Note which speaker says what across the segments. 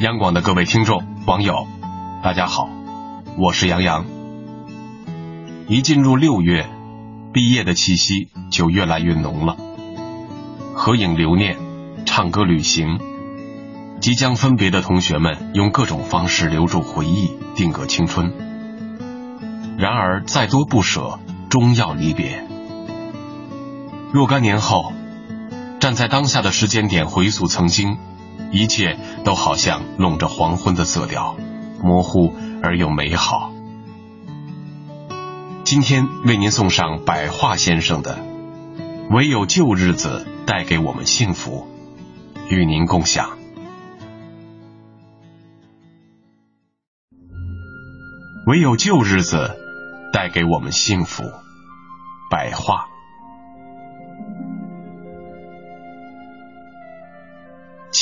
Speaker 1: 央广的各位听众、网友，大家好，我是杨洋。一进入六月，毕业的气息就越来越浓了。合影留念，唱歌旅行，即将分别的同学们用各种方式留住回忆，定格青春。然而，再多不舍，终要离别。若干年后，站在当下的时间点回溯曾经。一切都好像笼着黄昏的色调，模糊而又美好。今天为您送上百化先生的《唯有旧日子带给我们幸福》，与您共享。唯有旧日子带给我们幸福，百化。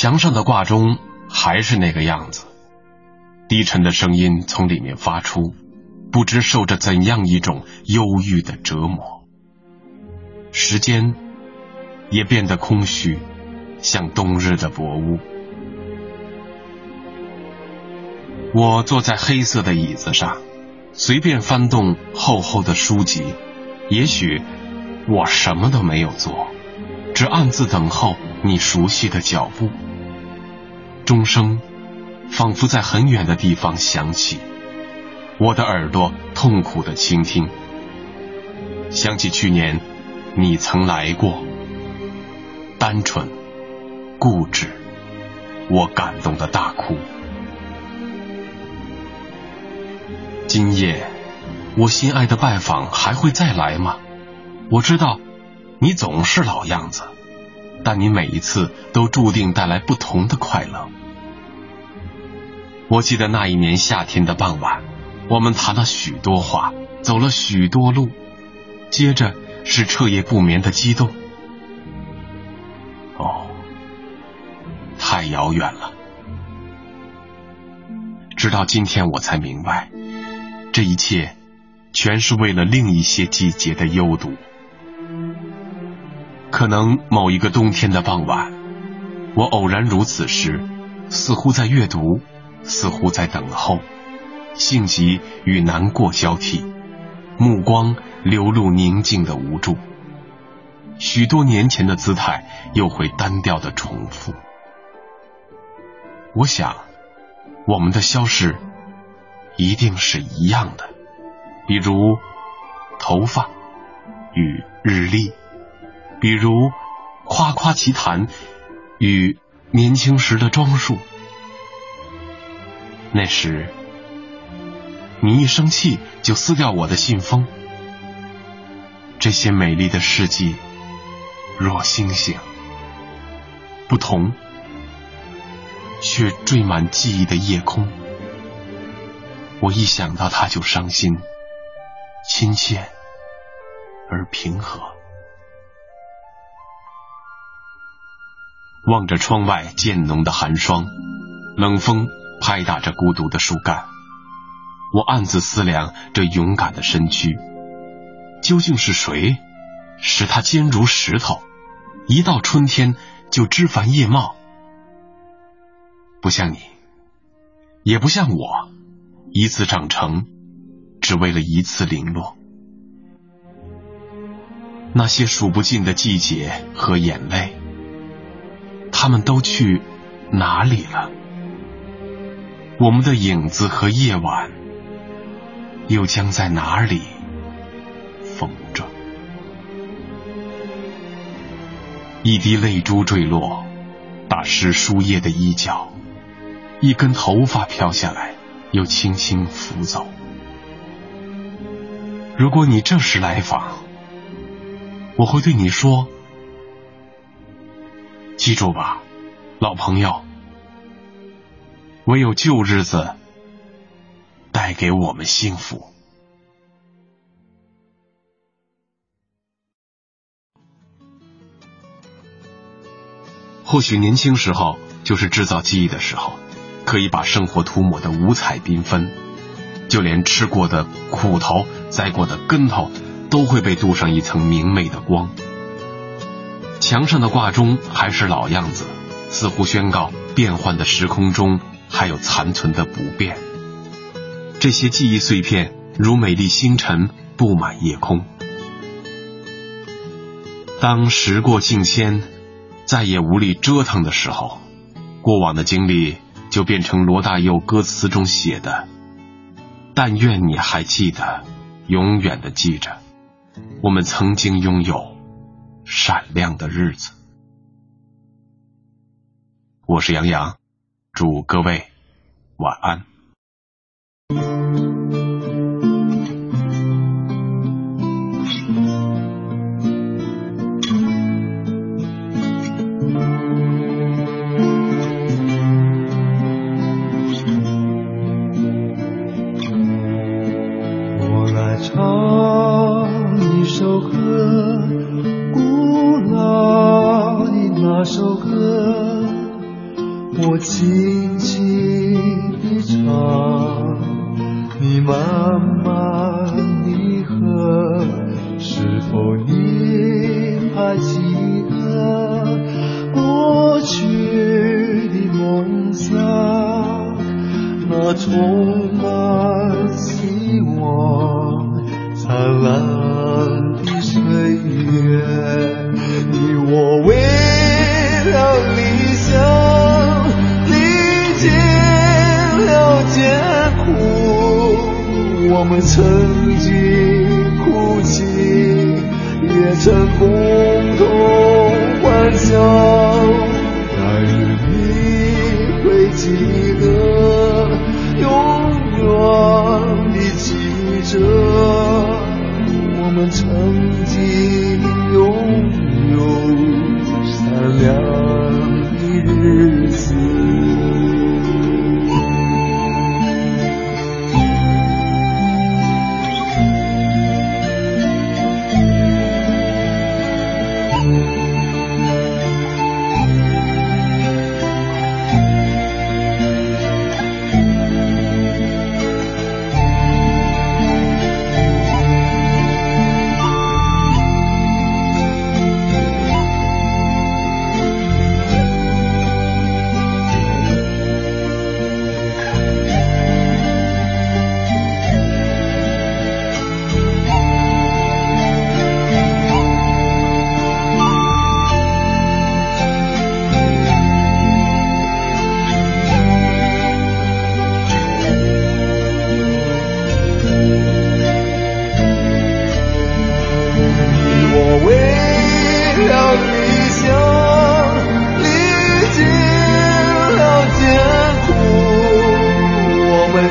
Speaker 1: 墙上的挂钟还是那个样子，低沉的声音从里面发出，不知受着怎样一种忧郁的折磨。时间也变得空虚，像冬日的薄雾。我坐在黑色的椅子上，随便翻动厚厚的书籍，也许我什么都没有做，只暗自等候你熟悉的脚步。钟声仿佛在很远的地方响起，我的耳朵痛苦的倾听，想起去年你曾来过，单纯、固执，我感动的大哭。今夜我心爱的拜访还会再来吗？我知道你总是老样子。但你每一次都注定带来不同的快乐。我记得那一年夏天的傍晚，我们谈了许多话，走了许多路，接着是彻夜不眠的激动。哦，太遥远了。直到今天我才明白，这一切全是为了另一些季节的幽独。可能某一个冬天的傍晚，我偶然如此时，似乎在阅读，似乎在等候，性急与难过交替，目光流露宁静的无助。许多年前的姿态又会单调的重复。我想，我们的消逝一定是一样的，比如头发与日历。比如，夸夸其谈与年轻时的装束。那时，你一生气就撕掉我的信封。这些美丽的事迹，若星星，不同，却缀满记忆的夜空。我一想到他就伤心，亲切而平和。望着窗外渐浓的寒霜，冷风拍打着孤独的树干，我暗自思量这勇敢的身躯，究竟是谁使它坚如石头，一到春天就枝繁叶茂？不像你，也不像我，一次长成，只为了一次零落。那些数不尽的季节和眼泪。他们都去哪里了？我们的影子和夜晚又将在哪里缝着？一滴泪珠坠落，打湿书页的衣角；一根头发飘下来，又轻轻拂走。如果你这时来访，我会对你说。记住吧，老朋友，唯有旧日子带给我们幸福。或许年轻时候就是制造记忆的时候，可以把生活涂抹的五彩缤纷，就连吃过的苦头、栽过的跟头，都会被镀上一层明媚的光。墙上的挂钟还是老样子，似乎宣告变幻的时空中还有残存的不变。这些记忆碎片如美丽星辰布满夜空。当时过境迁，再也无力折腾的时候，过往的经历就变成罗大佑歌词中写的：“但愿你还记得，永远的记着，我们曾经拥有闪亮的日子。”我是杨洋，祝各位晚安。
Speaker 2: 唱一首歌我轻轻地唱你慢慢地和是否你还记得过去的梦想？那从我们曾经哭泣，也曾共同欢笑，但愿你。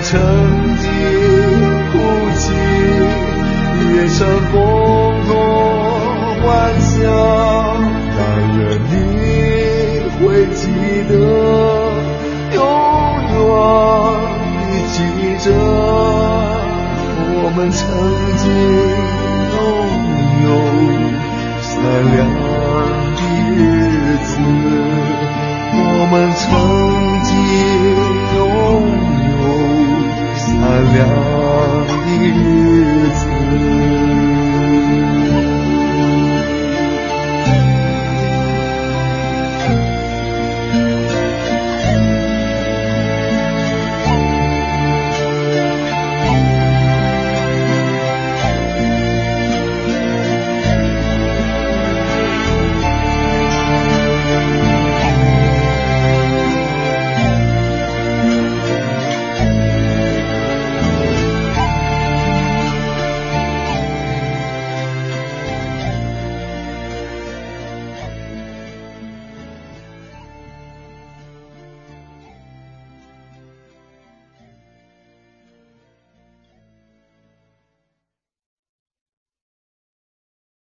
Speaker 2: 曾经哭泣也曾共同欢笑但愿你会记得永远的记着我们曾经拥有闪亮的日子我们曾